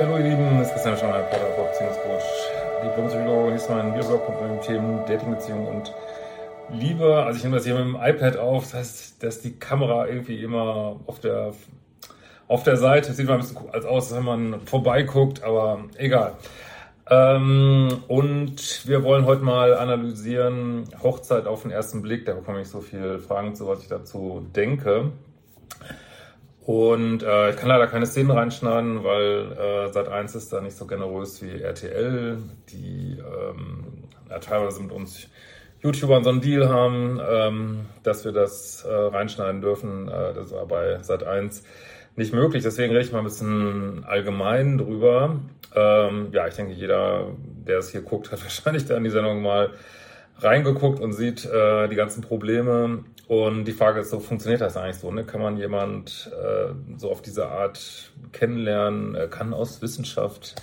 Hallo ihr Lieben, es ist Christian Schauer, Pater, Beziehungscoach, Diplompsychologe, hier ist mein Videoblog mit den Themen Dating, Beziehung und Liebe. Also ich nehme das hier mit dem iPad auf, das heißt, dass die Kamera irgendwie immer auf der, auf der Seite, das sieht mal ein bisschen als aus, wenn man vorbeiguckt, aber egal. Ähm, und wir wollen heute mal analysieren Hochzeit auf den ersten Blick. Da bekomme ich so viele Fragen zu, was ich dazu denke. Und äh, ich kann leider keine Szenen reinschneiden, weil äh, Sat 1 ist da nicht so generös wie RTL, die ähm, ja, teilweise mit uns YouTubern so einen Deal haben, ähm, dass wir das äh, reinschneiden dürfen. Äh, das war bei Sat 1 nicht möglich. Deswegen rede ich mal ein bisschen allgemein drüber. Ähm, ja, ich denke, jeder, der es hier guckt, hat wahrscheinlich da in die Sendung mal reingeguckt und sieht äh, die ganzen Probleme. Und die Frage ist so, funktioniert das eigentlich so? Ne? Kann man jemand äh, so auf diese Art kennenlernen? Äh, kann aus Wissenschaft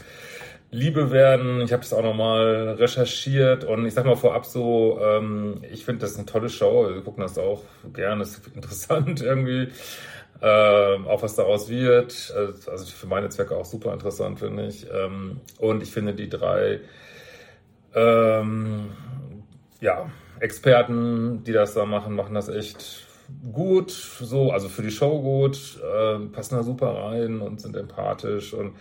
Liebe werden? Ich habe das auch nochmal recherchiert und ich sag mal vorab so, ähm, ich finde das eine tolle Show. Wir gucken das auch gerne, ist interessant irgendwie. Äh, auch was daraus wird. Also für meine Zwecke auch super interessant, finde ich. Ähm, und ich finde die drei ähm, ja, Experten, die das da machen, machen das echt gut, so, also für die Show gut, äh, passen da super rein und sind empathisch und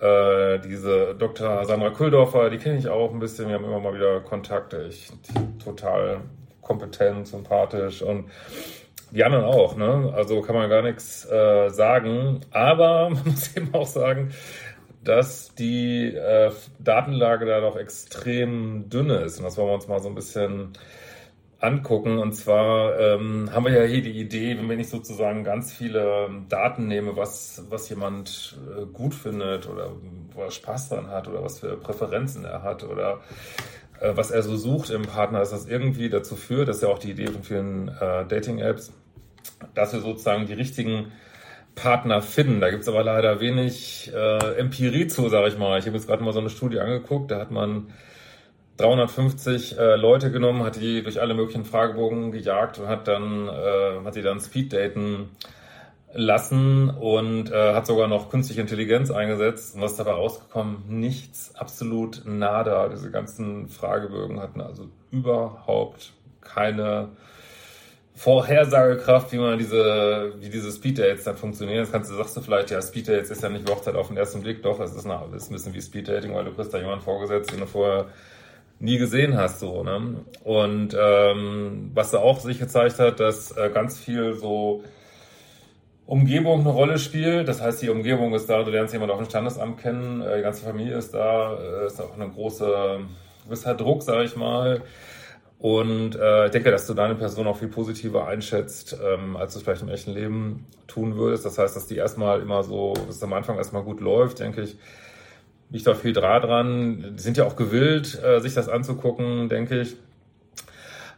äh, diese Dr. Sandra Kühldorfer, die kenne ich auch ein bisschen, wir haben immer mal wieder Kontakte, ich total kompetent, sympathisch und die anderen auch, ne? Also kann man gar nichts äh, sagen. Aber man muss eben auch sagen, dass die äh, Datenlage da doch extrem dünne ist. Und das wollen wir uns mal so ein bisschen angucken. Und zwar ähm, haben wir ja hier die Idee, wenn ich sozusagen ganz viele Daten nehme, was, was jemand äh, gut findet oder wo er Spaß dran hat oder was für Präferenzen er hat oder äh, was er so sucht im Partner, dass das irgendwie dazu führt, das ist ja auch die Idee von vielen äh, Dating-Apps, dass wir sozusagen die richtigen Partner finden. Da gibt's aber leider wenig äh, Empirie zu, sage ich mal. Ich habe jetzt gerade mal so eine Studie angeguckt, da hat man 350 äh, Leute genommen, hat die durch alle möglichen Fragebogen gejagt und hat dann äh, hat die dann Speeddaten lassen und äh, hat sogar noch künstliche Intelligenz eingesetzt. Und was dabei rausgekommen? Nichts, absolut nada. Diese ganzen Fragebögen hatten also überhaupt keine Vorhersagekraft, wie man diese, wie diese Speeddates dann funktionieren. Das kannst du, sagst du vielleicht, ja, Speeddates ist ja nicht Hochzeit auf den ersten Blick, doch, es ist, eine, ist ein bisschen wie Speeddating, weil du kriegst da jemanden vorgesetzt, den du vorher nie gesehen hast, so, ne? Und, ähm, was da auch sich gezeigt hat, dass äh, ganz viel so Umgebung eine Rolle spielt. Das heißt, die Umgebung ist da, du lernst jemanden auf dem Standesamt kennen, äh, die ganze Familie ist da, äh, ist auch eine große, gewisser Druck, sage ich mal. Und äh, ich denke, dass du deine Person auch viel positiver einschätzt, ähm, als du es vielleicht im echten Leben tun würdest. Das heißt, dass die erstmal immer so, dass es am Anfang erstmal gut läuft, denke ich, liegt da viel Draht dran. Die sind ja auch gewillt, äh, sich das anzugucken, denke ich.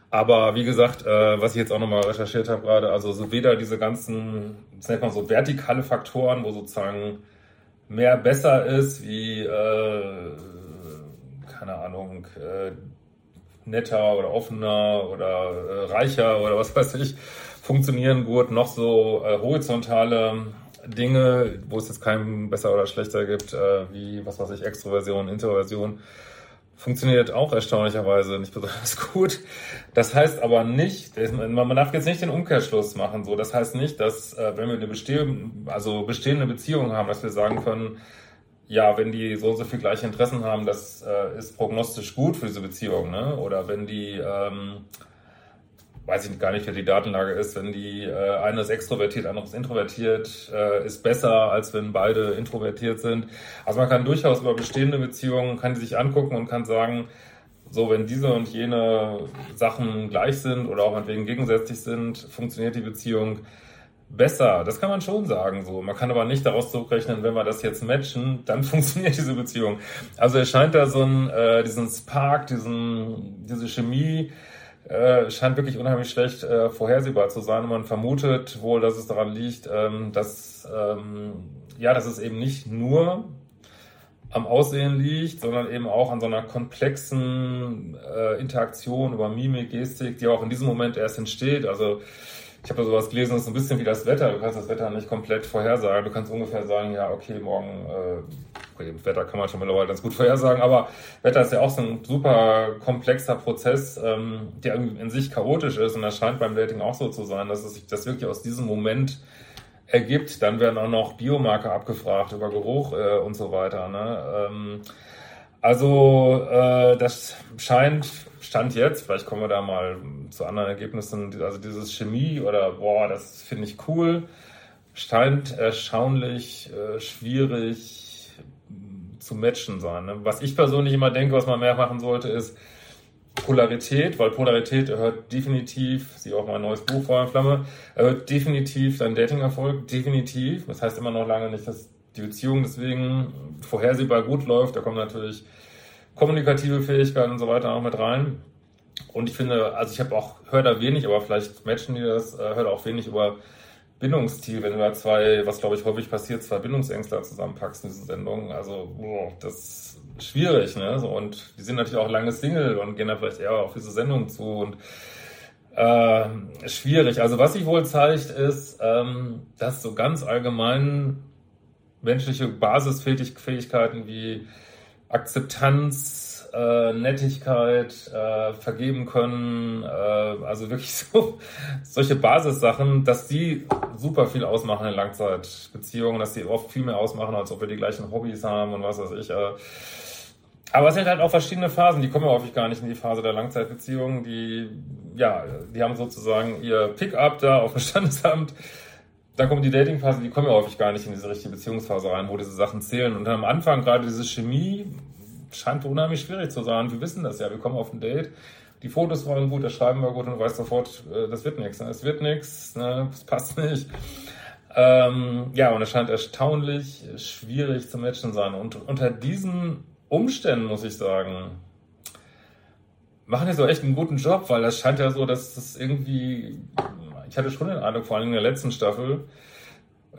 Aber wie gesagt, äh, was ich jetzt auch nochmal recherchiert habe gerade, also so weder diese ganzen, das nennt man so vertikale Faktoren, wo sozusagen mehr besser ist, wie, äh, keine Ahnung, äh, netter oder offener oder äh, reicher oder was weiß ich funktionieren gut, noch so äh, horizontale Dinge, wo es jetzt keinen besser oder schlechter gibt, äh, wie was weiß ich, Extroversion, Introversion, funktioniert auch erstaunlicherweise nicht besonders gut. Das heißt aber nicht, man darf jetzt nicht den Umkehrschluss machen. So, das heißt nicht, dass äh, wenn wir eine bestehende, also bestehende Beziehung haben, dass wir sagen können, ja, wenn die so so viel gleiche Interessen haben, das äh, ist prognostisch gut für diese Beziehung, ne? Oder wenn die ähm, weiß ich gar nicht, wie die Datenlage ist, wenn die äh, eine ist extrovertiert, andere ist introvertiert, äh, ist besser, als wenn beide introvertiert sind. Also man kann durchaus über bestehende Beziehungen, kann die sich angucken und kann sagen, so, wenn diese und jene Sachen gleich sind oder auch meinetwegen gegensätzlich sind, funktioniert die Beziehung besser. Das kann man schon sagen, so. Man kann aber nicht daraus zurückrechnen, wenn wir das jetzt matchen, dann funktioniert diese Beziehung. Also es scheint da so ein, äh, diesen Spark, diesen, diese Chemie, äh, scheint wirklich unheimlich schlecht äh, vorhersehbar zu sein. Und man vermutet wohl, dass es daran liegt, ähm, dass, ähm, ja, dass es eben nicht nur am Aussehen liegt, sondern eben auch an so einer komplexen äh, Interaktion über Mimik, Gestik, die auch in diesem Moment erst entsteht. Also ich habe da sowas gelesen, das ist ein bisschen wie das Wetter. Du kannst das Wetter nicht komplett vorhersagen. Du kannst ungefähr sagen, ja, okay, morgen, äh, okay, Wetter kann man schon mittlerweile ganz gut vorhersagen, aber Wetter ist ja auch so ein super komplexer Prozess, ähm, der in sich chaotisch ist und das scheint beim Dating auch so zu sein, dass es sich das wirklich aus diesem Moment ergibt. Dann werden auch noch Biomarker abgefragt über Geruch äh, und so weiter. Ne? Ähm, also äh, das scheint, stand jetzt, vielleicht kommen wir da mal zu anderen Ergebnissen, also dieses Chemie oder boah, das finde ich cool, scheint erstaunlich äh, schwierig zu matchen sein. Ne? Was ich persönlich immer denke, was man mehr machen sollte, ist, Polarität, weil Polarität erhöht definitiv, sie auch mein neues Buch Feuer und Flamme, erhöht definitiv deinen Dating-Erfolg, definitiv. Das heißt immer noch lange nicht, dass die Beziehung deswegen vorhersehbar gut läuft. Da kommen natürlich kommunikative Fähigkeiten und so weiter auch mit rein. Und ich finde, also ich habe auch, höre da wenig, aber vielleicht matchen die das, äh, höre auch wenig über Bindungsstil, wenn du da zwei, was glaube ich häufig passiert, zwei Bindungsängstler zusammenpackst in diesen Sendungen. Also, boah, das schwierig, ne? So, und die sind natürlich auch lange Single und gehen da vielleicht eher auf diese Sendung zu und äh, schwierig. Also was sich wohl zeigt, ist, ähm, dass so ganz allgemein menschliche Basisfähigkeiten wie Akzeptanz, äh, Nettigkeit, äh, vergeben können, äh, also wirklich so solche Basissachen, dass die super viel ausmachen in Langzeitbeziehungen, dass die oft viel mehr ausmachen, als ob wir die gleichen Hobbys haben und was weiß ich. Äh, aber es sind halt auch verschiedene Phasen, die kommen ja häufig gar nicht in die Phase der Langzeitbeziehung. Die, ja, die haben sozusagen ihr Pick-up da auf dem Standesamt. Dann kommt die Dating-Phase, die kommen ja häufig gar nicht in diese richtige Beziehungsphase rein, wo diese Sachen zählen. Und am Anfang gerade diese Chemie scheint unheimlich schwierig zu sein. Wir wissen das ja, wir kommen auf ein Date. Die Fotos waren gut, das Schreiben war gut und du weißt sofort, äh, das wird nichts. Ne? Es wird nichts, ne? das passt nicht. Ähm, ja, und es scheint erstaunlich schwierig zu matchen sein. Und unter diesen Umständen, muss ich sagen, machen die so echt einen guten Job, weil das scheint ja so, dass das irgendwie, ich hatte schon den Eindruck, vor allem in der letzten Staffel,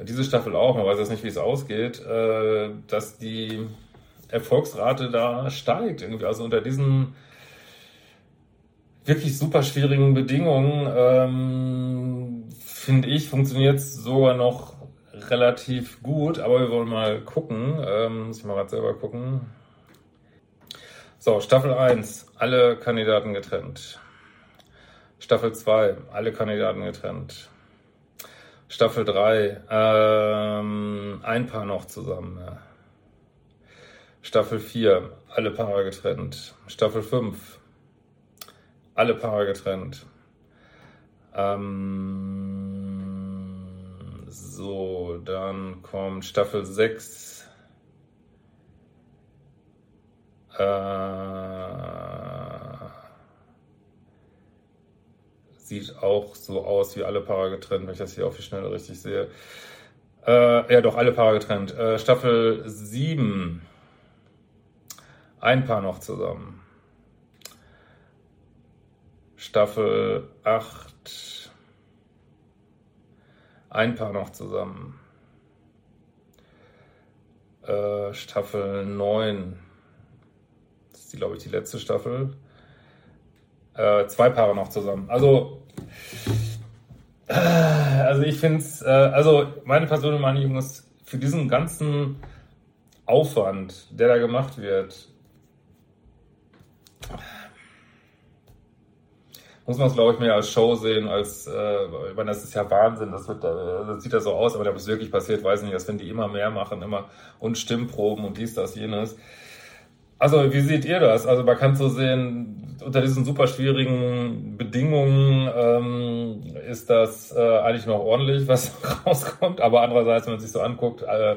diese Staffel auch, man weiß jetzt nicht, wie es ausgeht, äh, dass die Erfolgsrate da steigt. Irgendwie. Also unter diesen wirklich super schwierigen Bedingungen, ähm, finde ich, funktioniert es sogar noch relativ gut. Aber wir wollen mal gucken. Ähm, muss ich mal gerade selber gucken. So, Staffel 1, alle Kandidaten getrennt. Staffel 2, alle Kandidaten getrennt. Staffel 3, ähm, ein Paar noch zusammen. Ja. Staffel 4, alle Paare getrennt. Staffel 5, alle Paare getrennt. Ähm, so, dann kommt Staffel 6, Äh, sieht auch so aus wie alle Paare getrennt, wenn ich das hier auf die Schnelle richtig sehe. Äh, ja, doch, alle Paare getrennt. Äh, Staffel 7. Ein Paar noch zusammen. Staffel 8. Ein Paar noch zusammen. Äh, Staffel 9 ist, glaube ich, die letzte Staffel. Äh, zwei Paare noch zusammen. Also, äh, also ich finde es, äh, also meine persönliche Meinung ist, für diesen ganzen Aufwand, der da gemacht wird, muss man es, glaube ich, mehr als Show sehen, als, äh, ich meine, das ist ja Wahnsinn, das, wird, das sieht ja so aus, aber ob es wirklich passiert, weiß ich nicht, dass wenn die immer mehr machen, immer und Stimmproben und dies, das, jenes, Also, wie seht ihr das? Also, man kann so sehen, unter diesen super schwierigen Bedingungen ähm, ist das äh, eigentlich noch ordentlich, was rauskommt. Aber andererseits, wenn man sich so anguckt, äh,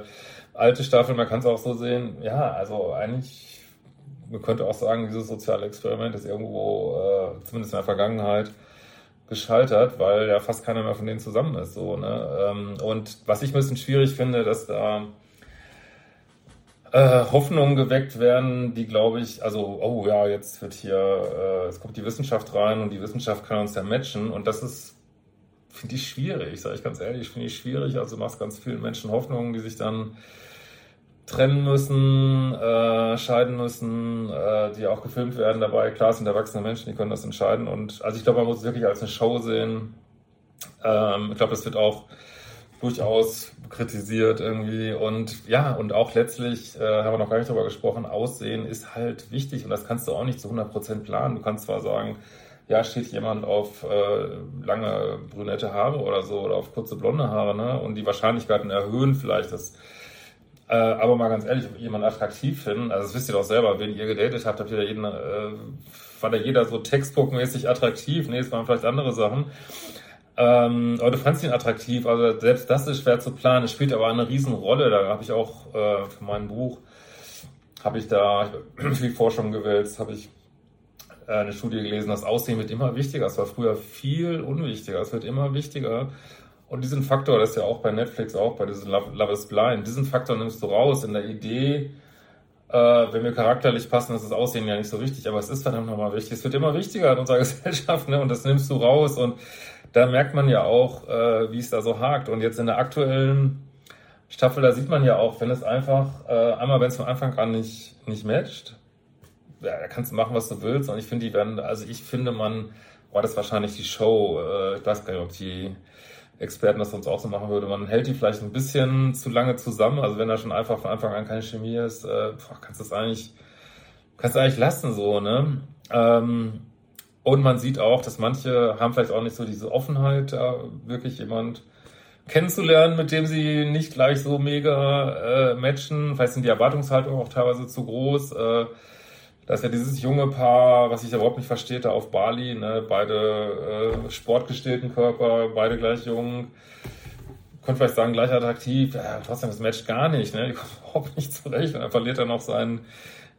alte Staffeln, man kann es auch so sehen, ja, also eigentlich, man könnte auch sagen, dieses soziale Experiment ist irgendwo, äh, zumindest in der Vergangenheit, gescheitert, weil ja fast keiner mehr von denen zusammen ist. So, ne? Ähm, und was ich ein bisschen schwierig finde, dass da äh, Hoffnungen geweckt werden, die glaube ich, also, oh ja, jetzt wird hier, äh, es kommt die Wissenschaft rein und die Wissenschaft kann uns ja matchen und das ist, finde ich schwierig, sage ich ganz ehrlich, finde ich schwierig. Also machst ganz vielen Menschen Hoffnungen, die sich dann trennen müssen, äh, scheiden müssen, äh, die auch gefilmt werden dabei. Klar, es sind erwachsene Menschen, die können das entscheiden. Und also ich glaube, man muss es wirklich als eine Show sehen. Ähm, ich glaube, das wird auch durchaus kritisiert irgendwie. Und ja, und auch letztlich, äh, haben wir noch gar nicht drüber gesprochen, Aussehen ist halt wichtig und das kannst du auch nicht zu 100% planen. Du kannst zwar sagen, ja, steht jemand auf äh, lange brünette Haare oder so oder auf kurze blonde Haare, ne? Und die Wahrscheinlichkeiten erhöhen vielleicht das. Äh, aber mal ganz ehrlich, jemanden attraktiv finden, also das wisst ihr doch selber, wenn ihr gedatet habt, habt ihr da jeden, äh, war da jeder so textbookmäßig attraktiv? Nee, es waren vielleicht andere Sachen. Ähm, aber du fandst ihn attraktiv, also selbst das ist schwer zu planen. Es spielt aber eine Riesenrolle. Da habe ich auch äh, für mein Buch, habe ich da viel Forschung gewälzt, habe ich äh, eine Studie gelesen, das Aussehen wird immer wichtiger. Es war früher viel unwichtiger, es wird immer wichtiger. Und diesen Faktor, das ist ja auch bei Netflix auch, bei diesem Love, Love is Blind, diesen Faktor nimmst du raus in der Idee, äh, wenn wir charakterlich passen, ist das Aussehen ja nicht so wichtig, aber es ist verdammt nochmal wichtig. Es wird immer wichtiger in unserer Gesellschaft, ne? Und das nimmst du raus und da merkt man ja auch, äh, wie es da so hakt. Und jetzt in der aktuellen Staffel, da sieht man ja auch, wenn es einfach, äh, einmal wenn es von Anfang an nicht, nicht matcht, ja, da kannst du machen, was du willst. Und ich finde, die werden, also ich finde, man, war das wahrscheinlich die Show, äh, ich weiß gar nicht, ob die Experten das sonst auch so machen würde. Man hält die vielleicht ein bisschen zu lange zusammen. Also wenn da schon einfach von Anfang an keine Chemie ist, äh, kannst du es eigentlich, kannst du eigentlich lassen so, ne? Ähm, und man sieht auch, dass manche haben vielleicht auch nicht so diese Offenheit, da wirklich jemand kennenzulernen, mit dem sie nicht gleich so mega äh, matchen. Vielleicht sind die Erwartungshaltungen auch teilweise zu groß. Äh, da ist ja dieses junge Paar, was ich überhaupt nicht verstehe, da auf Bali, ne? beide äh, sportgestellten Körper, beide gleich jung. Könnte vielleicht sagen, gleich attraktiv. Ja, trotzdem, das matcht gar nicht. Ne? Die kommen überhaupt nicht zurecht. Und dann verliert er noch seinen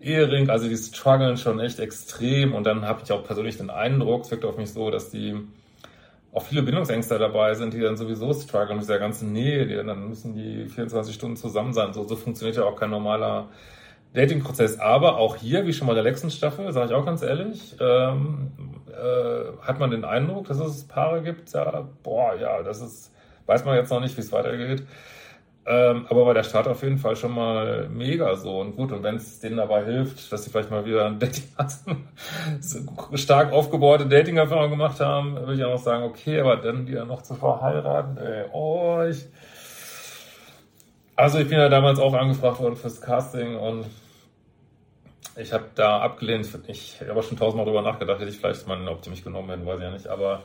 Ehering, also die strugglen schon echt extrem und dann habe ich auch persönlich den Eindruck, es wirkt auf mich so, dass die auch viele Bindungsängste dabei sind, die dann sowieso strugglen mit dieser ganzen Nähe, die dann müssen die 24 Stunden zusammen sein. So, so funktioniert ja auch kein normaler Dating-Prozess. Aber auch hier, wie schon mal der letzten Staffel, sage ich auch ganz ehrlich, ähm, äh, hat man den Eindruck, dass es Paare gibt, ja, boah, ja, das ist, weiß man jetzt noch nicht, wie es weitergeht. Ähm, aber bei der Start auf jeden Fall schon mal mega so und gut. Und wenn es denen dabei hilft, dass sie vielleicht mal wieder ein Dating so stark aufgebaute Dating-Erfahrung gemacht haben, würde ich auch noch sagen, okay, aber dann die dann noch zu verheiraten, ey, oh, ich. Also ich bin ja damals auch angefragt worden fürs Casting und ich habe da abgelehnt. Ich habe schon tausendmal drüber nachgedacht, hätte ich vielleicht mal, die mich genommen hätten, weiß ich ja nicht. Aber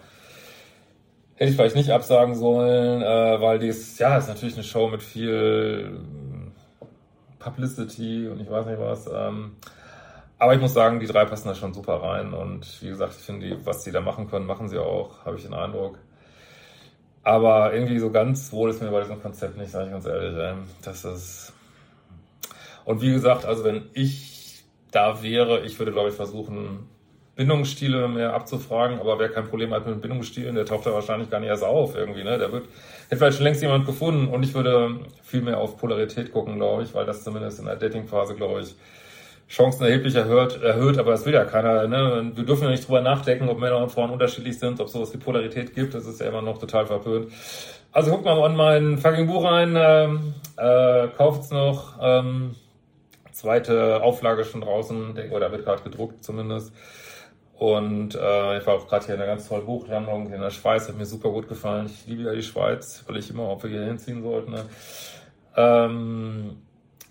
Hätte ich vielleicht nicht absagen sollen, äh, weil dies, ja, ist natürlich eine Show mit viel Publicity und ich weiß nicht was. Ähm, aber ich muss sagen, die drei passen da schon super rein und wie gesagt, ich finde, was sie da machen können, machen sie auch, habe ich den Eindruck. Aber irgendwie so ganz wohl ist mir bei diesem Konzept nicht, sage ich ganz ehrlich. Ey. Das ist. Und wie gesagt, also wenn ich da wäre, ich würde, glaube ich, versuchen, Bindungsstile mehr abzufragen, aber wer kein Problem hat mit Bindungsstilen, der taucht da wahrscheinlich gar nicht erst auf irgendwie, ne? Der wird, hätte vielleicht schon längst jemand gefunden und ich würde viel mehr auf Polarität gucken, glaube ich, weil das zumindest in der Datingphase, glaube ich, Chancen erheblich erhöht, erhöht, aber es will ja keiner, ne? Wir dürfen ja nicht drüber nachdenken, ob Männer und Frauen unterschiedlich sind, ob sowas wie Polarität gibt, das ist ja immer noch total verpönt. Also guckt mal in mein fucking Buch rein, ähm, äh, kauft's noch, ähm, zweite Auflage schon draußen, oder wird gerade gedruckt zumindest. Und äh, ich war auch gerade hier in einer ganz tollen Buchlandung in der Schweiz, hat mir super gut gefallen. Ich liebe ja die Schweiz, weil ich immer, ob wir hier hinziehen sollten. Ne? Ähm,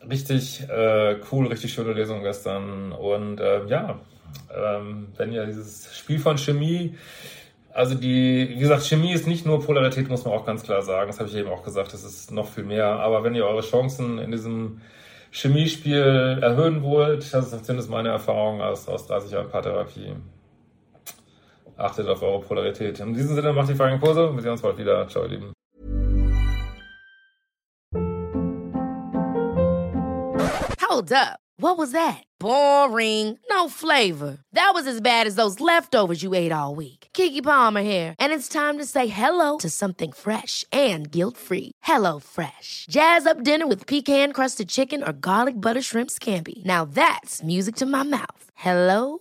richtig äh, cool, richtig schöne Lesung gestern. Und äh, ja, ähm, wenn ihr dieses Spiel von Chemie, also die, wie gesagt, Chemie ist nicht nur Polarität, muss man auch ganz klar sagen. Das habe ich eben auch gesagt, das ist noch viel mehr. Aber wenn ihr eure Chancen in diesem Chemiespiel erhöhen wollt, das ist zumindest meine Erfahrung aus, aus 30 Jahren Paartherapie. Achtet auf eure Polarität. In diesem Sinne, macht die feinen Kurse. Wir sehen uns bald wieder. Ciao, ihr Lieben. Hold up. What was that? Boring. No flavor. That was as bad as those leftovers you ate all week. Kiki Palmer here, and it's time to say hello to something fresh and guilt-free. Hello Fresh. Jazz up dinner with pecan-crusted chicken or garlic butter shrimp scampi. Now that's music to my mouth. Hello